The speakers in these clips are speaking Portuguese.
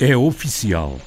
É oficial.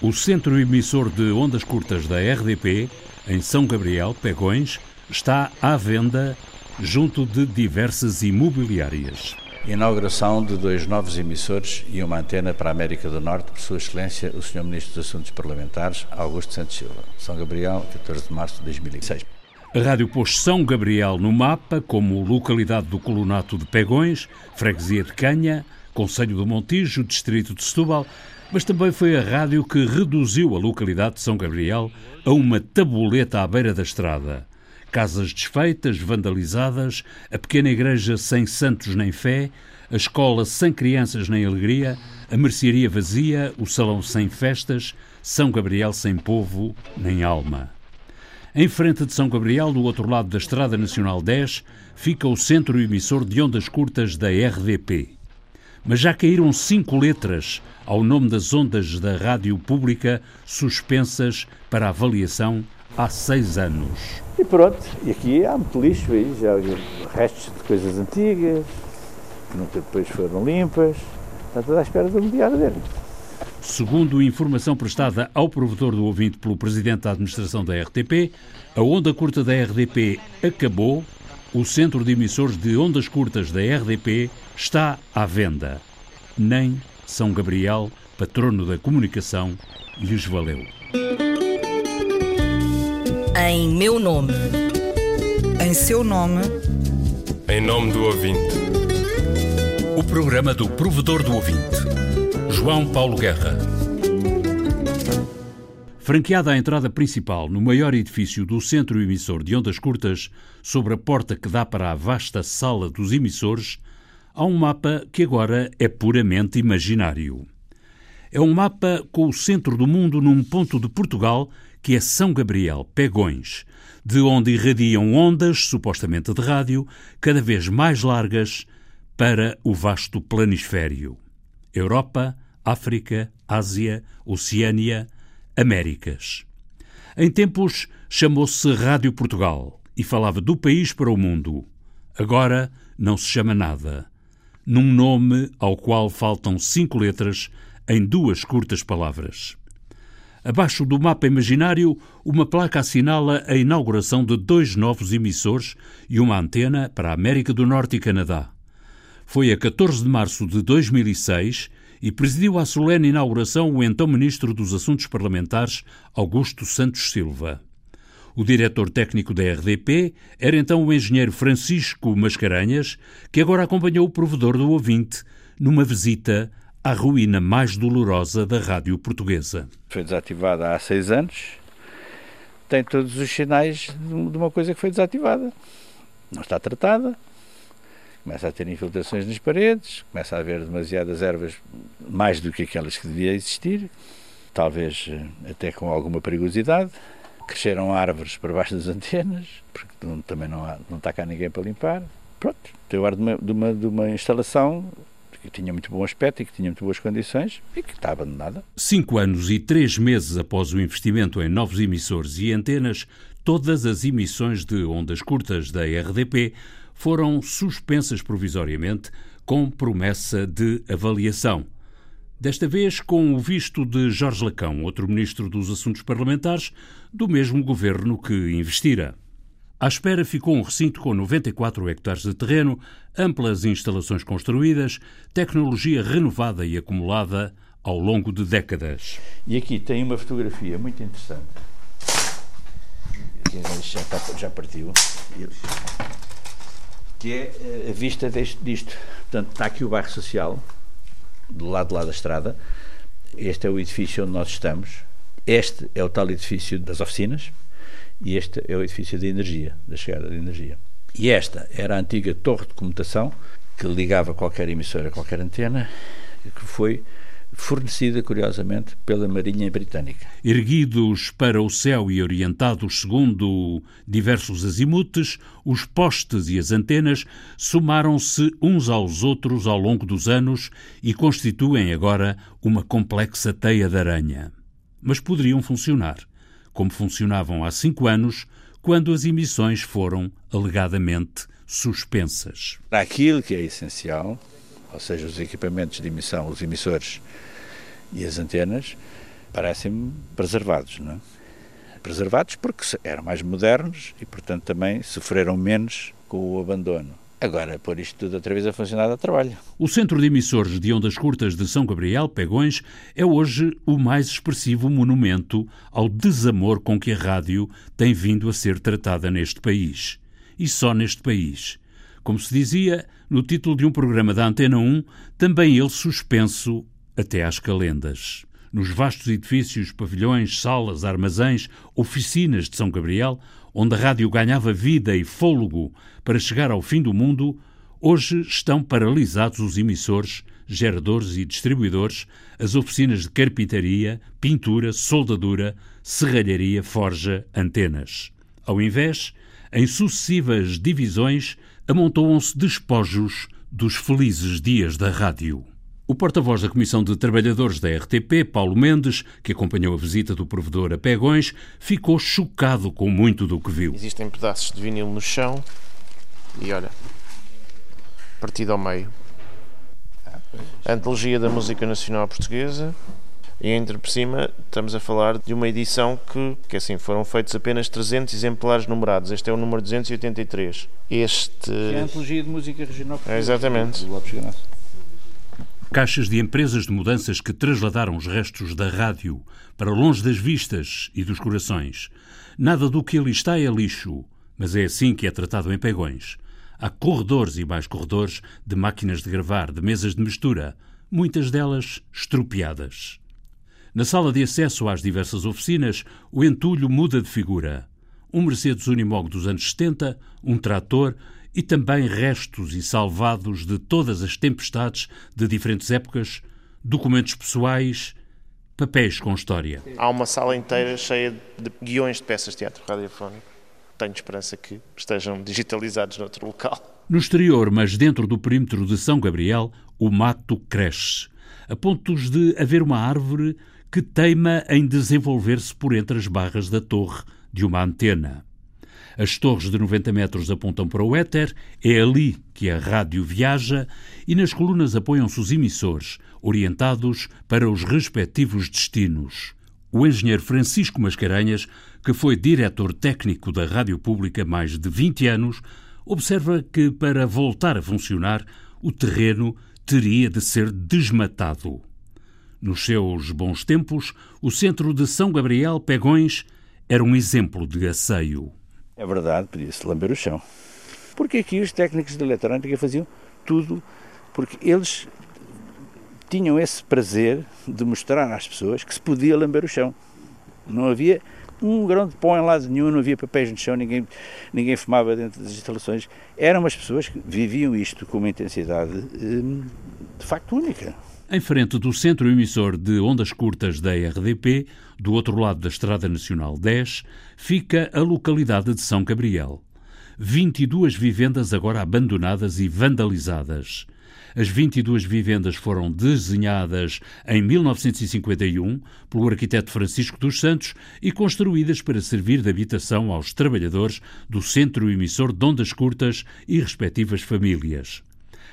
O centro emissor de ondas curtas da RDP, em São Gabriel, Pegões, está à venda junto de diversas imobiliárias. Inauguração de dois novos emissores e uma antena para a América do Norte, por Sua Excelência, o Sr. Ministro dos Assuntos Parlamentares, Augusto Santos Silva. São Gabriel, 14 de março de 2006. A rádio pôs São Gabriel no mapa como localidade do colonato de Pegões, freguesia de Canha, Conselho do Montijo, distrito de Setúbal, mas também foi a rádio que reduziu a localidade de São Gabriel a uma tabuleta à beira da estrada. Casas desfeitas, vandalizadas, a pequena igreja sem santos nem fé, a escola sem crianças nem alegria, a mercearia vazia, o salão sem festas, São Gabriel sem povo nem alma. Em frente de São Gabriel, do outro lado da Estrada Nacional 10, fica o centro emissor de ondas curtas da RDP. Mas já caíram cinco letras ao nome das ondas da rádio pública suspensas para avaliação há seis anos. E pronto, e aqui há muito lixo aí, já restos de coisas antigas, que nunca depois foram limpas, está tudo à espera do mediar dele. Segundo informação prestada ao provedor do ouvinte pelo Presidente da Administração da RTP, a onda curta da RDP acabou, o centro de emissores de ondas curtas da RDP está à venda. Nem São Gabriel, patrono da comunicação, lhes valeu. Em meu nome. Em seu nome. Em nome do ouvinte. O programa do provedor do ouvinte. João Paulo Guerra. Franqueada a entrada principal no maior edifício do centro emissor de ondas curtas, sobre a porta que dá para a vasta sala dos emissores, há um mapa que agora é puramente imaginário. É um mapa com o centro do mundo num ponto de Portugal que é São Gabriel, Pegões, de onde irradiam ondas, supostamente de rádio, cada vez mais largas para o vasto planisfério. Europa, África, Ásia, Oceânia, Américas. Em tempos chamou-se Rádio Portugal e falava do país para o mundo. Agora não se chama nada. Num nome ao qual faltam cinco letras em duas curtas palavras. Abaixo do mapa imaginário, uma placa assinala a inauguração de dois novos emissores e uma antena para a América do Norte e Canadá. Foi a 14 de março de 2006 e presidiu a solene inauguração o então Ministro dos Assuntos Parlamentares, Augusto Santos Silva. O diretor técnico da RDP era então o engenheiro Francisco Mascarenhas, que agora acompanhou o provedor do ouvinte numa visita à ruína mais dolorosa da rádio portuguesa. Foi desativada há seis anos, tem todos os sinais de uma coisa que foi desativada. Não está tratada, começa a ter infiltrações nas paredes, começa a haver demasiadas ervas, mais do que aquelas que devia existir, talvez eh, até com alguma perigosidade. Cresceram árvores por baixo das antenas, porque também não, há, não está cá ninguém para limpar. Pronto, o ar de uma, de uma, de uma instalação que tinha muito bom aspecto e que tinha muito boas condições e que está abandonada. Cinco anos e três meses após o investimento em novos emissores e antenas, todas as emissões de ondas curtas da RDP foram suspensas provisoriamente com promessa de avaliação. Desta vez com o visto de Jorge Lacão, outro ministro dos Assuntos Parlamentares, do mesmo governo que investira. À espera ficou um recinto com 94 hectares de terreno, amplas instalações construídas, tecnologia renovada e acumulada ao longo de décadas. E aqui tem uma fotografia muito interessante. Já, está, já partiu. Que é eh, a vista deste, disto. Portanto, está aqui o bairro social, do lado de lá da estrada. Este é o edifício onde nós estamos. Este é o tal edifício das oficinas e este é o edifício de energia, da chegada de energia. E esta era a antiga torre de comutação que ligava qualquer emissora a qualquer antena, que foi fornecida, curiosamente, pela Marinha Britânica. Erguidos para o céu e orientados segundo diversos azimutes, os postes e as antenas somaram-se uns aos outros ao longo dos anos e constituem agora uma complexa teia de aranha. Mas poderiam funcionar como funcionavam há cinco anos, quando as emissões foram alegadamente suspensas. Aquilo que é essencial, ou seja, os equipamentos de emissão, os emissores E as antenas parecem-me preservados, não é? Preservados porque eram mais modernos e, portanto, também sofreram menos com o abandono. Agora, pôr isto tudo outra vez a funcionar dá trabalho. O Centro de Emissores de Ondas Curtas de São Gabriel, Pegões, é hoje o mais expressivo monumento ao desamor com que a rádio tem vindo a ser tratada neste país. E só neste país. Como se dizia no título de um programa da Antena 1, também ele suspenso até às calendas. Nos vastos edifícios, pavilhões, salas, armazéns, oficinas de São Gabriel, onde a rádio ganhava vida e fôlego para chegar ao fim do mundo, hoje estão paralisados os emissores, geradores e distribuidores, as oficinas de carpintaria, pintura, soldadura, serralharia, forja, antenas. Ao invés, em sucessivas divisões, amontoam-se despojos dos felizes dias da rádio. O porta-voz da Comissão de Trabalhadores da RTP, Paulo Mendes, que acompanhou a visita do provedor a Pegões, ficou chocado com muito do que viu. Existem pedaços de vinil no chão e olha, partido ao meio. A antologia da música nacional portuguesa e entre por cima estamos a falar de uma edição que, que assim, foram feitos apenas 300 exemplares numerados. Este é o número 283. Este... É a antologia de música regional. É, exatamente. Do Lopes. Caixas de empresas de mudanças que trasladaram os restos da rádio para longe das vistas e dos corações. Nada do que ali está é lixo, mas é assim que é tratado em Pegões. Há corredores e mais corredores de máquinas de gravar, de mesas de mistura, muitas delas estropiadas. Na sala de acesso às diversas oficinas, o entulho muda de figura. Um Mercedes Unimog dos anos 70, um trator e também restos e salvados de todas as tempestades de diferentes épocas, documentos pessoais, papéis com história. Há uma sala inteira cheia de guiões de peças de teatro radiofónico. Tenho esperança que estejam digitalizados noutro local. No exterior, mas dentro do perímetro de São Gabriel, o mato cresce, a pontos de haver uma árvore que teima em desenvolver-se por entre as barras da torre de uma antena. As torres de 90 metros apontam para o éter, é ali que a rádio viaja e nas colunas apoiam-se os emissores, orientados para os respectivos destinos. O engenheiro Francisco Mascarenhas, que foi diretor técnico da Rádio Pública mais de 20 anos, observa que para voltar a funcionar, o terreno teria de ser desmatado. Nos seus bons tempos, o centro de São Gabriel Pegões era um exemplo de asseio. É verdade, podia-se lamber o chão. Porque aqui os técnicos de eletrónica faziam tudo, porque eles tinham esse prazer de mostrar às pessoas que se podia lamber o chão. Não havia um grão de pó em lado nenhum, não havia papéis no chão, ninguém, ninguém fumava dentro das instalações. Eram umas pessoas que viviam isto com uma intensidade hum, de facto única. Em frente do centro emissor de ondas curtas da RDP, do outro lado da Estrada Nacional 10, fica a localidade de São Gabriel. 22 vivendas agora abandonadas e vandalizadas. As 22 vivendas foram desenhadas em 1951 pelo arquiteto Francisco dos Santos e construídas para servir de habitação aos trabalhadores do centro emissor de ondas curtas e respectivas famílias.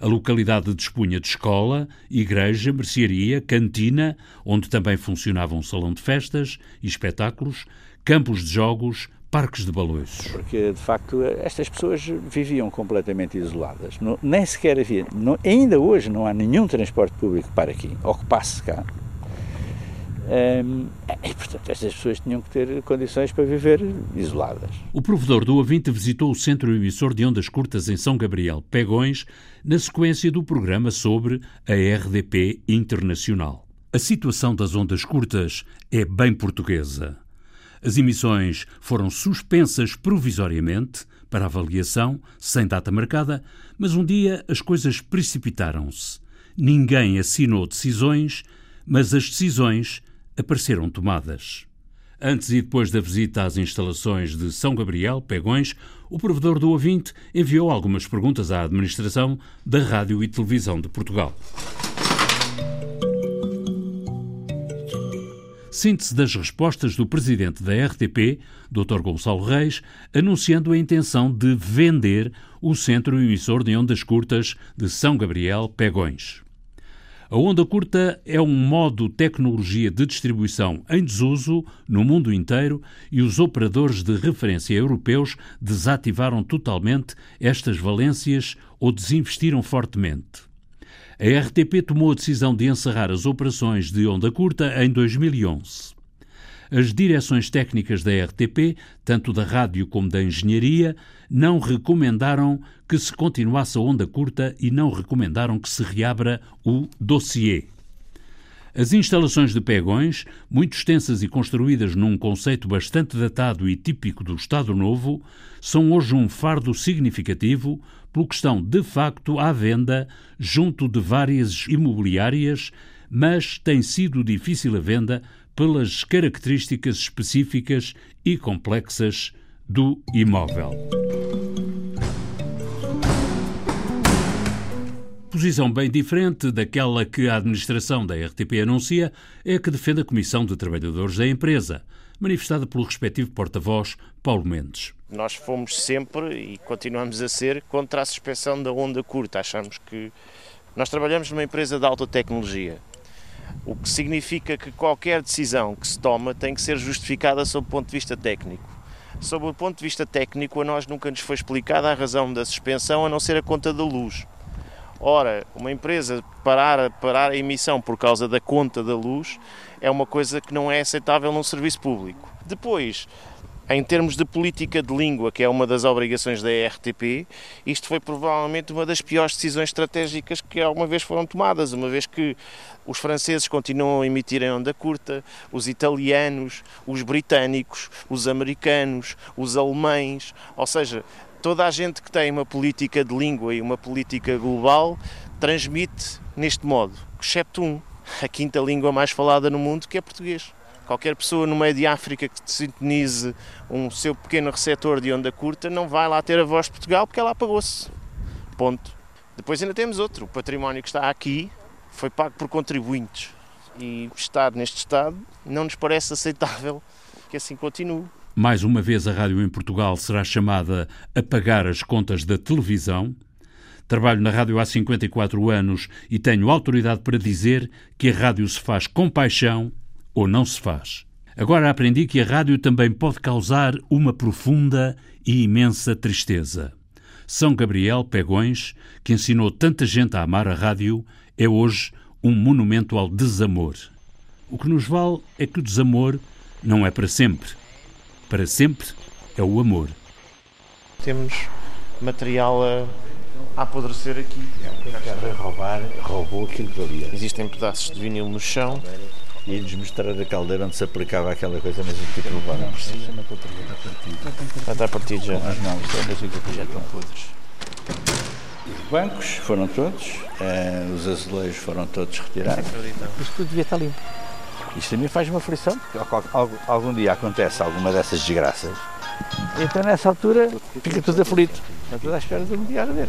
A localidade dispunha de escola, igreja, mercearia, cantina, onde também funcionava um salão de festas e espetáculos, campos de jogos, parques de balões. Porque, de facto, estas pessoas viviam completamente isoladas. Não, nem sequer havia, não, ainda hoje não há nenhum transporte público para aqui, ou que passe cá. Um, e, portanto, estas pessoas tinham que ter condições para viver isoladas. O provedor do ouvinte visitou o centro emissor de ondas curtas em São Gabriel, Pegões, na sequência do programa sobre a RDP Internacional. A situação das ondas curtas é bem portuguesa. As emissões foram suspensas provisoriamente para avaliação, sem data marcada, mas um dia as coisas precipitaram-se. Ninguém assinou decisões, mas as decisões apareceram tomadas. Antes e depois da visita às instalações de São Gabriel, Pegões, o provedor do ouvinte enviou algumas perguntas à administração da Rádio e Televisão de Portugal. Síntese das respostas do presidente da RTP, Dr. Gonçalo Reis, anunciando a intenção de vender o centro emissor de ondas curtas de São Gabriel, Pegões. A onda curta é um modo tecnologia de distribuição em desuso no mundo inteiro e os operadores de referência europeus desativaram totalmente estas valências ou desinvestiram fortemente. A RTP tomou a decisão de encerrar as operações de onda curta em 2011. As direções técnicas da RTP, tanto da rádio como da engenharia, não recomendaram que se continuasse a onda curta e não recomendaram que se reabra o dossiê. As instalações de pegões, muito extensas e construídas num conceito bastante datado e típico do Estado Novo, são hoje um fardo significativo, pelo que estão de facto à venda junto de várias imobiliárias, mas tem sido difícil a venda pelas características específicas e complexas do imóvel. Posição bem diferente daquela que a administração da RTP anuncia é a que defende a Comissão de Trabalhadores da empresa, manifestada pelo respectivo porta-voz Paulo Mendes. Nós fomos sempre e continuamos a ser contra a suspensão da onda curta. Achamos que nós trabalhamos numa empresa de alta tecnologia, o que significa que qualquer decisão que se toma tem que ser justificada sob o ponto de vista técnico. Sob o ponto de vista técnico, a nós nunca nos foi explicada a razão da suspensão a não ser a conta da luz. Ora, uma empresa parar, parar a emissão por causa da conta da luz é uma coisa que não é aceitável num serviço público. Depois, em termos de política de língua, que é uma das obrigações da RTP, isto foi provavelmente uma das piores decisões estratégicas que alguma vez foram tomadas, uma vez que os franceses continuam a emitir em onda curta, os italianos, os britânicos, os americanos, os alemães, ou seja, toda a gente que tem uma política de língua e uma política global transmite neste modo, excepto um, a quinta língua mais falada no mundo, que é português. Qualquer pessoa no meio de África que sintonize um seu pequeno receptor de onda curta não vai lá ter a voz de Portugal porque ela apagou-se. Ponto. Depois ainda temos outro. O património que está aqui foi pago por contribuintes. E estar neste estado não nos parece aceitável que assim continue. Mais uma vez, a rádio em Portugal será chamada a pagar as contas da televisão. Trabalho na rádio há 54 anos e tenho autoridade para dizer que a rádio se faz com paixão ou não se faz. Agora aprendi que a rádio também pode causar uma profunda e imensa tristeza. São Gabriel Pegões, que ensinou tanta gente a amar a rádio, é hoje um monumento ao desamor. O que nos vale é que o desamor não é para sempre para sempre é o amor. Temos material a, a apodrecer aqui. O roubar, roubou aquilo que valia. Existem pedaços de vinil no chão. E nos mostrar a caldeira onde se aplicava aquela coisa, mas o tipo de roubar. Não precisa, não está partido. Já está partido já. Mas não, isto é uma coisa já estão podres. Os bancos foram todos, uh, os azulejos foram todos retirados. Isto tudo devia estar limpo. Isto a mim faz uma aflição, porque algum dia acontece alguma dessas desgraças. Então nessa altura fica tudo aflito. Está tudo à espera do dia ver.